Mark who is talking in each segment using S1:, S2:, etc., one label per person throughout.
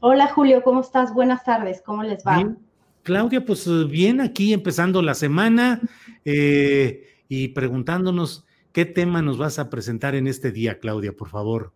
S1: Hola Julio, ¿cómo estás? Buenas tardes, ¿cómo les va?
S2: Bien. Claudia, pues bien, aquí empezando la semana eh, y preguntándonos qué tema nos vas a presentar en este día, Claudia, por favor.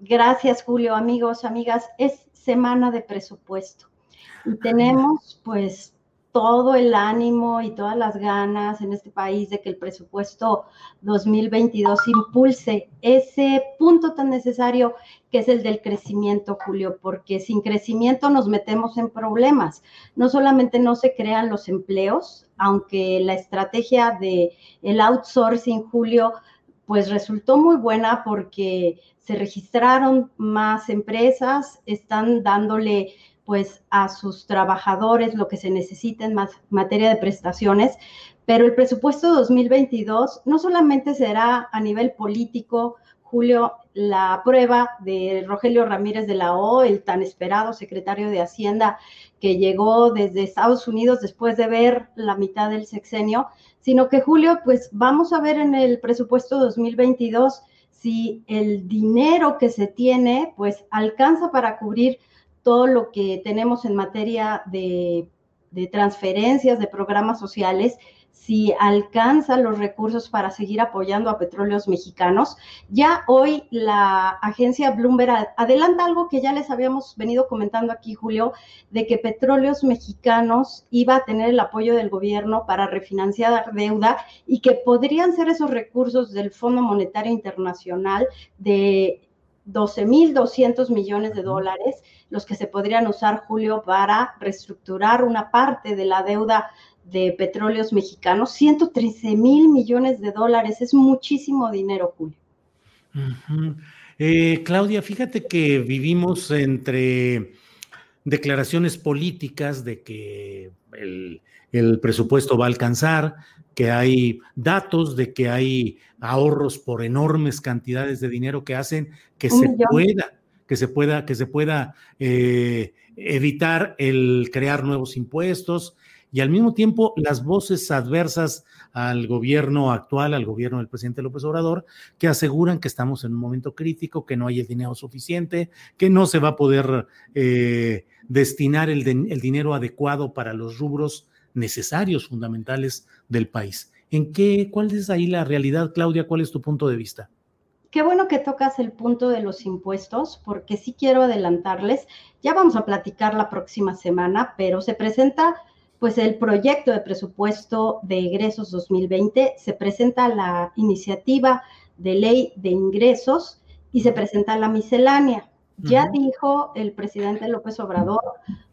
S1: Gracias Julio, amigos, amigas. Es semana de presupuesto y tenemos pues todo el ánimo y todas las ganas en este país de que el presupuesto 2022 impulse ese punto tan necesario que es el del crecimiento, Julio, porque sin crecimiento nos metemos en problemas. No solamente no se crean los empleos, aunque la estrategia de el outsourcing, Julio, pues resultó muy buena porque se registraron más empresas, están dándole pues a sus trabajadores lo que se necesita en materia de prestaciones, pero el presupuesto 2022 no solamente será a nivel político, Julio, la prueba de Rogelio Ramírez de la O, el tan esperado secretario de Hacienda que llegó desde Estados Unidos después de ver la mitad del sexenio, sino que Julio, pues vamos a ver en el presupuesto 2022 si el dinero que se tiene, pues alcanza para cubrir todo lo que tenemos en materia de, transferencias, de programas sociales, si alcanza los recursos para seguir apoyando a petróleos mexicanos. Ya hoy la agencia Bloomberg adelanta algo que ya les habíamos venido comentando aquí, Julio, de que petróleos mexicanos iba a tener el apoyo del gobierno para refinanciar deuda y que podrían ser esos recursos del Fondo Monetario Internacional de 12.200 millones de dólares, los que se podrían usar, Julio, para reestructurar una parte de la deuda de petróleos mexicanos, 113 mil millones de dólares, es muchísimo dinero, Julio.
S2: Uh -huh. eh, Claudia, fíjate que vivimos entre declaraciones políticas de que el, el, presupuesto va a alcanzar, que hay datos de que hay ahorros por enormes cantidades de dinero que hacen que Un se millón. pueda, que se pueda, que se pueda eh, evitar el crear nuevos impuestos, y al mismo tiempo las voces adversas al gobierno actual, al gobierno del presidente López Obrador, que aseguran que estamos en un momento crítico, que no hay el dinero suficiente, que no se va a poder eh, destinar el, de, el, dinero adecuado para los rubros necesarios, fundamentales del país. ¿En qué, cuál es ahí la realidad, Claudia? ¿Cuál es tu punto de vista?
S1: Qué bueno que tocas el punto de los impuestos, porque sí quiero adelantarles, ya vamos a platicar la próxima semana, pero se presenta pues el proyecto de presupuesto de egresos 2020, se presenta la iniciativa de ley de ingresos y se presenta la miscelánea. Ya uh -huh. dijo el presidente López Obrador,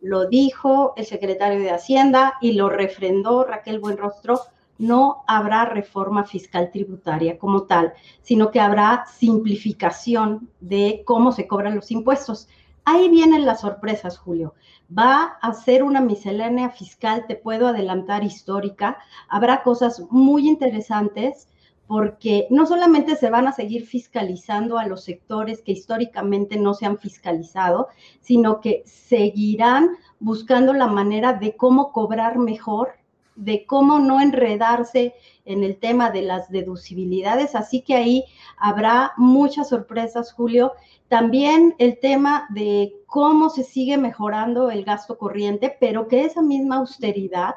S1: lo dijo el secretario de Hacienda y lo refrendó Raquel Buenrostro, no habrá reforma fiscal tributaria como tal, sino que habrá simplificación de cómo se cobran los impuestos. Ahí vienen las sorpresas, Julio. Va a ser una miscelánea fiscal, te puedo adelantar, histórica. Habrá cosas muy interesantes porque no solamente se van a seguir fiscalizando a los sectores que históricamente no se han fiscalizado, sino que seguirán buscando la manera de cómo cobrar mejor de cómo no enredarse en el tema de las deducibilidades, así que ahí habrá muchas sorpresas, Julio. También el tema de cómo se sigue mejorando el gasto corriente, pero que esa misma austeridad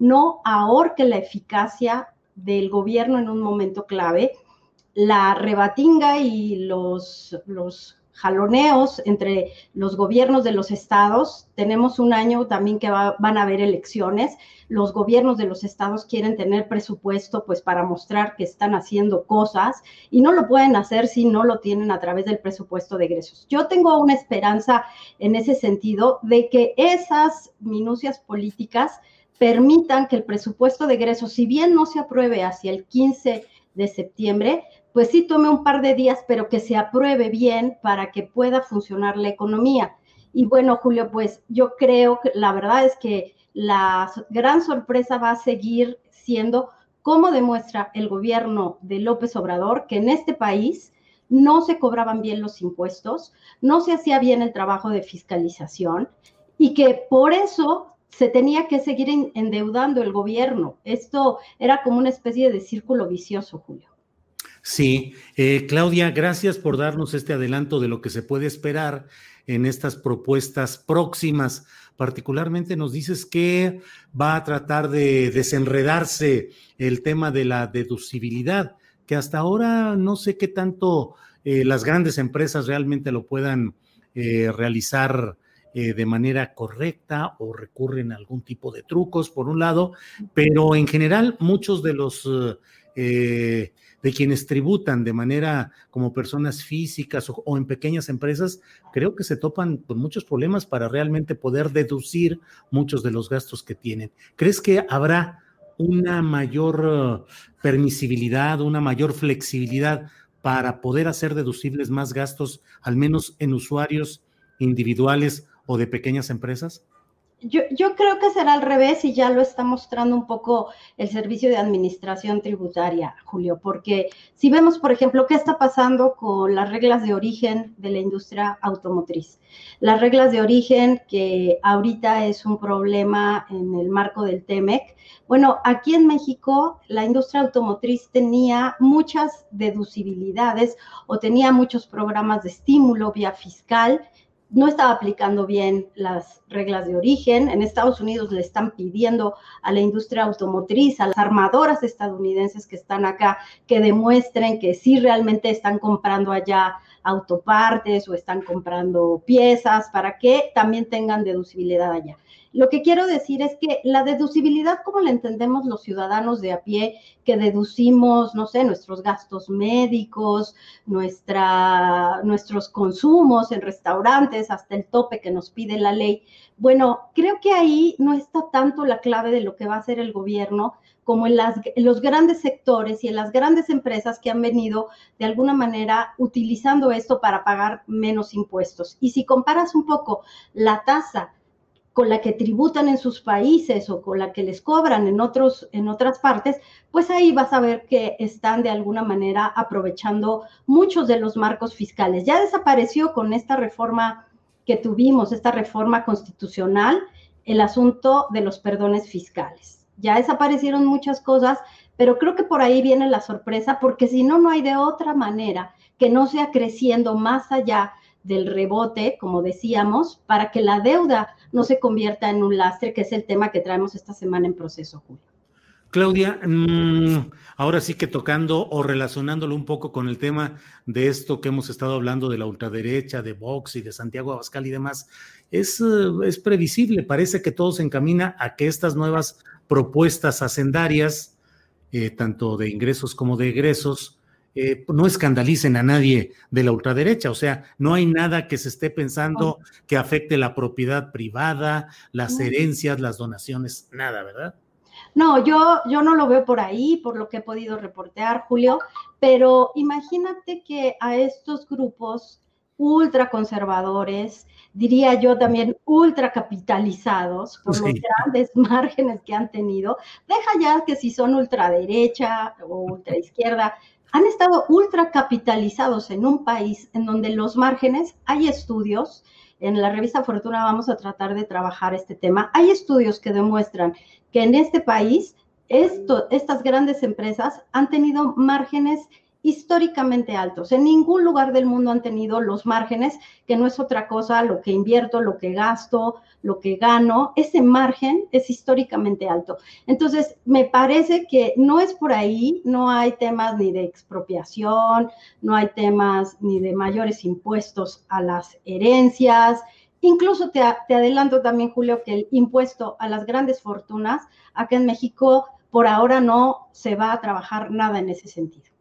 S1: no ahorque la eficacia del gobierno en un momento clave. La rebatinga y los, los jaloneos entre los gobiernos de los estados. Tenemos un año también que van a haber elecciones. Los gobiernos de los estados quieren tener presupuesto pues para mostrar que están haciendo cosas y no lo pueden hacer si no lo tienen a través del presupuesto de egresos. Yo tengo una esperanza en ese sentido de que esas minucias políticas permitan que el presupuesto de egresos, si bien no se apruebe hacia el 15 de septiembre, pues sí tome un par de días, pero que se apruebe bien para que pueda funcionar la economía. Y bueno, Julio, pues yo creo que la verdad es que la gran sorpresa va a seguir siendo cómo demuestra el gobierno de López Obrador que en este país no se cobraban bien los impuestos, no se hacía bien el trabajo de fiscalización y que por eso se tenía que seguir endeudando el gobierno. Esto era como una especie de círculo vicioso, Julio.
S2: Sí, eh, Claudia, gracias por darnos este adelanto de lo que se puede esperar en estas propuestas próximas. Particularmente nos dices que va a tratar de desenredarse el tema de la deducibilidad, que hasta ahora no sé qué tanto eh, las grandes empresas realmente lo puedan eh, realizar de manera correcta o recurren a algún tipo de trucos, por un lado, pero en general muchos de los de quienes tributan de manera como personas físicas o, en pequeñas empresas, creo que se topan con muchos problemas para realmente poder deducir muchos de los gastos que tienen. ¿Crees que habrá una mayor uh, permisibilidad, una mayor flexibilidad para poder hacer deducibles más gastos, al menos en usuarios individuales o de pequeñas empresas?
S1: Yo, yo, creo que será al revés y ya lo está mostrando un poco el Servicio de Administración Tributaria, Julio, porque si vemos, por ejemplo, qué está pasando con las reglas de origen de la industria automotriz. Las reglas de origen que ahorita es un problema en el marco del TEMEC. Bueno, aquí en México la industria automotriz tenía muchas deducibilidades o tenía muchos programas de estímulo vía fiscal no estaba aplicando bien las reglas de origen. En Estados Unidos le están pidiendo a la industria automotriz, a las armadoras estadounidenses que están acá, que demuestren que sí realmente están comprando allá autopartes o están comprando piezas para que también tengan deducibilidad allá. Lo que quiero decir es que la deducibilidad, como la entendemos los ciudadanos de a pie, que deducimos, no sé, nuestros gastos médicos, nuestra, nuestros consumos en restaurantes, hasta el tope que nos pide la ley, bueno, creo que ahí no está tanto la clave de lo que va a hacer el gobierno como en, las, en los grandes sectores y en las grandes empresas que han venido de alguna manera utilizando esto para pagar menos impuestos. Y si comparas un poco la tasa con la que tributan en sus países o con la que les cobran en, otros, en otras partes, pues ahí vas a ver que están de alguna manera aprovechando muchos de los marcos fiscales. Ya desapareció con esta reforma que tuvimos, esta reforma constitucional, el asunto de los perdones fiscales. Ya desaparecieron muchas cosas, pero creo que por ahí viene la sorpresa, porque si no, no hay de otra manera que no sea creciendo más allá del rebote, como decíamos, para que la deuda no se convierta en un lastre, que es el tema que traemos esta semana en proceso, Julio.
S2: Claudia, mm, ahora sí que tocando o relacionándolo un poco con el tema de esto que hemos estado hablando de la ultraderecha, de Vox y de Santiago Abascal y demás, es, eh, es previsible, parece que todo se encamina a que estas nuevas propuestas hacendarias, eh, tanto de ingresos como de egresos, eh, no escandalicen a nadie de la ultraderecha, o sea, no hay nada que se esté pensando que afecte la propiedad privada, las herencias, las donaciones, nada, ¿verdad?
S1: No, yo, yo no lo veo por ahí, por lo que he podido reportear, Julio, pero imagínate que a estos grupos ultraconservadores, diría yo también ultracapitalizados por los grandes márgenes que han tenido, deja ya que si son ultraderecha o ultraizquierda, han estado ultra capitalizados en un país en donde los márgenes, hay estudios en la revista Fortuna vamos a tratar de trabajar este tema. Hay estudios que demuestran que en este país esto, estas grandes empresas han tenido márgenes históricamente altos. En ningún lugar del mundo han tenido los márgenes, que no es otra cosa lo que invierto, lo que gasto, lo que gano. Ese margen es históricamente alto. Entonces, me parece que no es por ahí, no hay temas ni de expropiación, no hay temas ni de mayores impuestos a las herencias. Incluso te, adelanto también, Julio, que el impuesto a las grandes fortunas, acá en México, por ahora no se va a trabajar nada en ese sentido.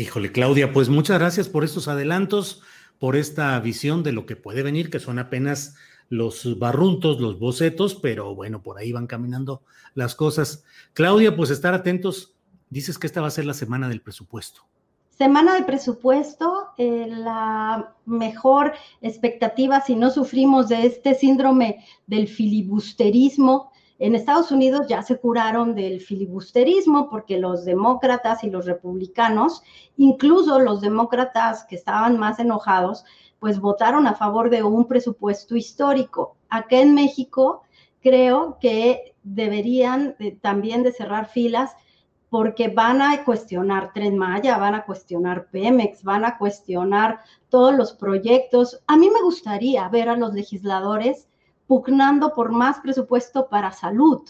S2: Híjole, Claudia, pues muchas gracias por estos adelantos, por esta visión de lo que puede venir, que son apenas los barruntos, los bocetos, pero bueno, por ahí van caminando las cosas. Claudia, pues estar atentos. Dices que esta va a ser la semana del presupuesto.
S1: Semana de presupuesto, eh, la mejor expectativa si no sufrimos de este síndrome del filibusterismo en Estados Unidos ya se curaron del filibusterismo porque los demócratas y los republicanos, incluso los demócratas que estaban más enojados, pues votaron a favor de un presupuesto histórico. Acá en México creo que deberían también de cerrar filas porque van a cuestionar Tren Maya, van a cuestionar Pemex, van a cuestionar todos los proyectos. A mí me gustaría ver a los legisladores pugnando por más presupuesto para salud,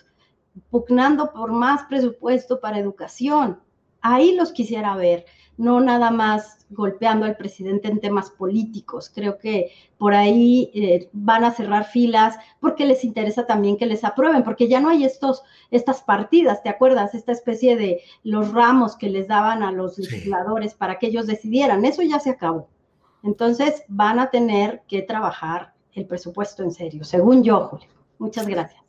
S1: pugnando por más presupuesto para educación. Ahí los quisiera ver, no nada más golpeando al presidente en temas políticos. Creo que por ahí eh, van a cerrar filas porque les interesa también que les aprueben, porque ya no hay estos, estas partidas, ¿te acuerdas? Esta especie de los ramos que les daban a los legisladores para que ellos decidieran. Eso ya se acabó. Entonces van a tener que trabajar el presupuesto en serio, según yo, Julio. Muchas gracias.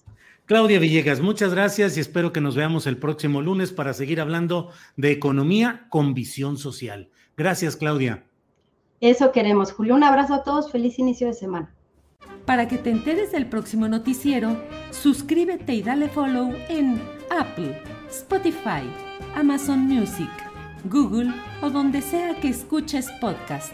S2: Claudia Villegas, muchas gracias y espero que nos veamos el próximo lunes para seguir hablando de economía con visión social. Gracias, Claudia.
S1: Eso queremos, Julio. Un abrazo a todos. Feliz inicio de semana.
S3: Para que te enteres del próximo noticiero, suscríbete y dale follow en Apple, Spotify, Amazon Music, Google o donde sea que escuches podcast.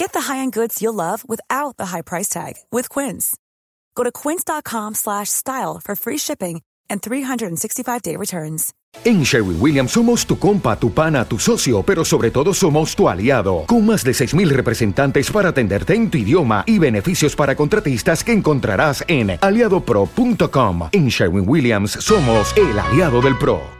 S4: Get the high-end goods you'll love without the high price tag with Quince. Go to quince.com slash style for free shipping and 365-day returns.
S5: En Sherwin Williams somos tu compa, tu pana, tu socio, pero sobre todo somos tu aliado, con más de 6.000 representantes para atenderte en tu idioma y beneficios para contratistas que encontrarás en aliadopro.com. En Sherwin Williams somos el aliado del PRO.